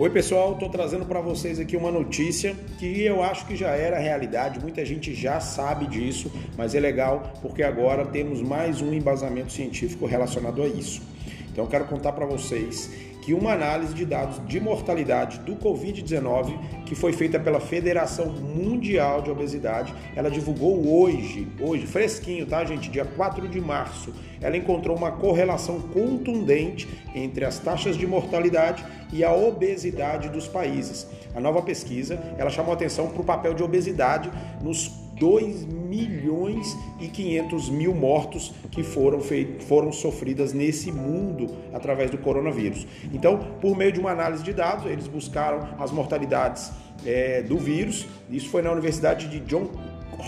Oi, pessoal, estou trazendo para vocês aqui uma notícia que eu acho que já era realidade, muita gente já sabe disso, mas é legal porque agora temos mais um embasamento científico relacionado a isso. Então, eu quero contar para vocês que uma análise de dados de mortalidade do Covid-19, que foi feita pela Federação Mundial de Obesidade, ela divulgou hoje, hoje, fresquinho, tá, gente? Dia 4 de março. Ela encontrou uma correlação contundente entre as taxas de mortalidade e a obesidade dos países. A nova pesquisa, ela chamou atenção para o papel de obesidade nos 2 milhões e 500 mil mortos que foram, foram sofridas nesse mundo através do coronavírus. Então, por meio de uma análise de dados, eles buscaram as mortalidades é, do vírus. Isso foi na Universidade de John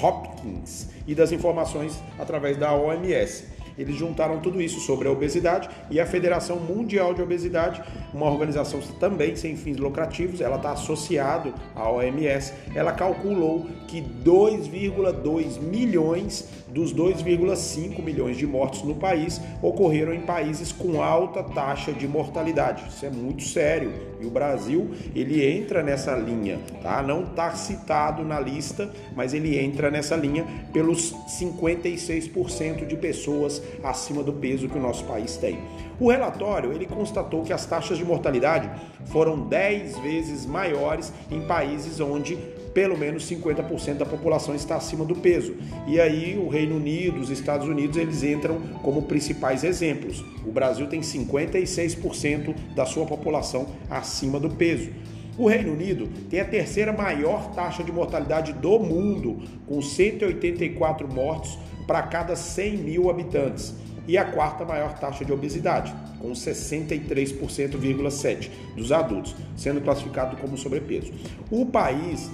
Hopkins e das informações através da OMS. Eles juntaram tudo isso sobre a obesidade e a Federação Mundial de Obesidade, uma organização também sem fins lucrativos, ela está associado à OMS, ela calculou que 2,2 milhões dos 2,5 milhões de mortos no país ocorreram em países com alta taxa de mortalidade. Isso é muito sério. E o Brasil, ele entra nessa linha, tá? Não está citado na lista, mas ele entra nessa linha pelos 56% de pessoas acima do peso que o nosso país tem. O relatório, ele constatou que as taxas de mortalidade foram 10 vezes maiores em países onde pelo menos 50% da população está acima do peso. E aí o Reino Unido, os Estados Unidos, eles entram como principais exemplos. O Brasil tem 56% da sua população acima do peso. O Reino Unido tem a terceira maior taxa de mortalidade do mundo, com 184 mortos para cada 100 mil habitantes, e a quarta maior taxa de obesidade, com 63,7% dos adultos, sendo classificado como sobrepeso. O país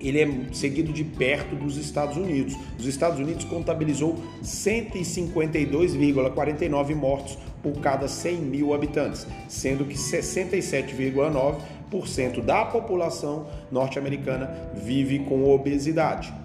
ele é seguido de perto dos Estados Unidos. Os Estados Unidos contabilizou 152,49 mortos por cada 100 mil habitantes, sendo que 67,9% da população norte-americana vive com obesidade.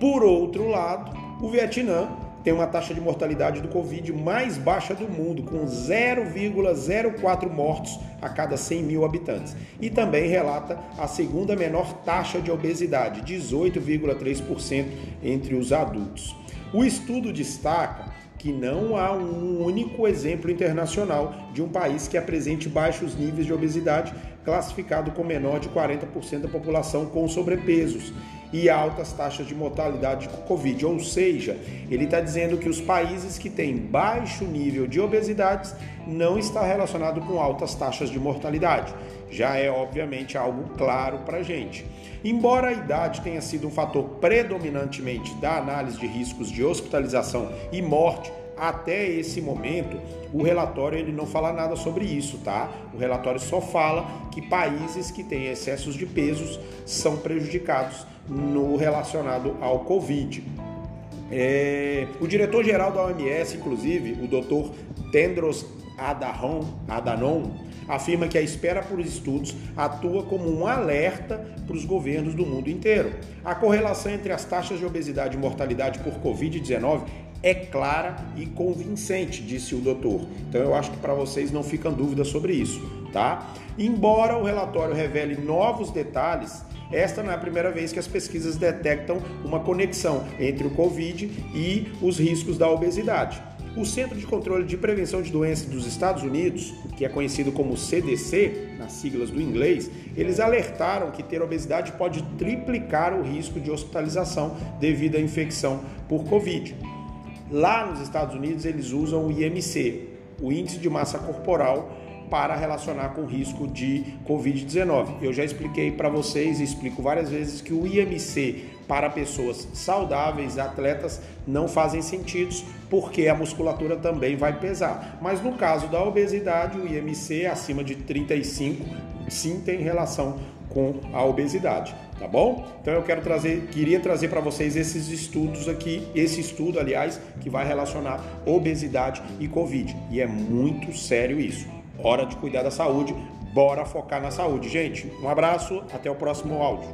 Por outro lado, o Vietnã tem uma taxa de mortalidade do Covid mais baixa do mundo, com 0,04 mortos a cada 100 mil habitantes. E também relata a segunda menor taxa de obesidade, 18,3% entre os adultos. O estudo destaca que não há um único exemplo internacional de um país que apresente baixos níveis de obesidade, classificado com menor de 40% da população com sobrepesos e altas taxas de mortalidade com Covid. Ou seja, ele está dizendo que os países que têm baixo nível de obesidade não está relacionado com altas taxas de mortalidade. Já é obviamente algo claro para a gente. Embora a idade tenha sido um fator predominantemente da análise de riscos de hospitalização e morte até esse momento, o relatório ele não fala nada sobre isso, tá? O relatório só fala que países que têm excessos de pesos são prejudicados no relacionado ao Covid. É, o diretor-geral da OMS, inclusive, o Dr. Tendros Adhanom, Adhanom, afirma que a espera por estudos atua como um alerta para os governos do mundo inteiro. A correlação entre as taxas de obesidade e mortalidade por Covid-19 é clara e convincente, disse o doutor. Então eu acho que para vocês não ficam dúvidas sobre isso, tá? Embora o relatório revele novos detalhes, esta não é a primeira vez que as pesquisas detectam uma conexão entre o Covid e os riscos da obesidade. O Centro de Controle de Prevenção de Doenças dos Estados Unidos, que é conhecido como CDC, nas siglas do inglês, eles alertaram que ter obesidade pode triplicar o risco de hospitalização devido à infecção por Covid. Lá nos Estados Unidos, eles usam o IMC, o Índice de Massa Corporal, para relacionar com o risco de Covid-19. Eu já expliquei para vocês e explico várias vezes que o IMC para pessoas saudáveis, atletas, não fazem sentido porque a musculatura também vai pesar. Mas no caso da obesidade, o IMC acima de 35 sim tem relação com a obesidade, tá bom? Então eu quero trazer, queria trazer para vocês esses estudos aqui, esse estudo, aliás, que vai relacionar obesidade e Covid. E é muito sério isso. Hora de cuidar da saúde, bora focar na saúde, gente. Um abraço, até o próximo áudio.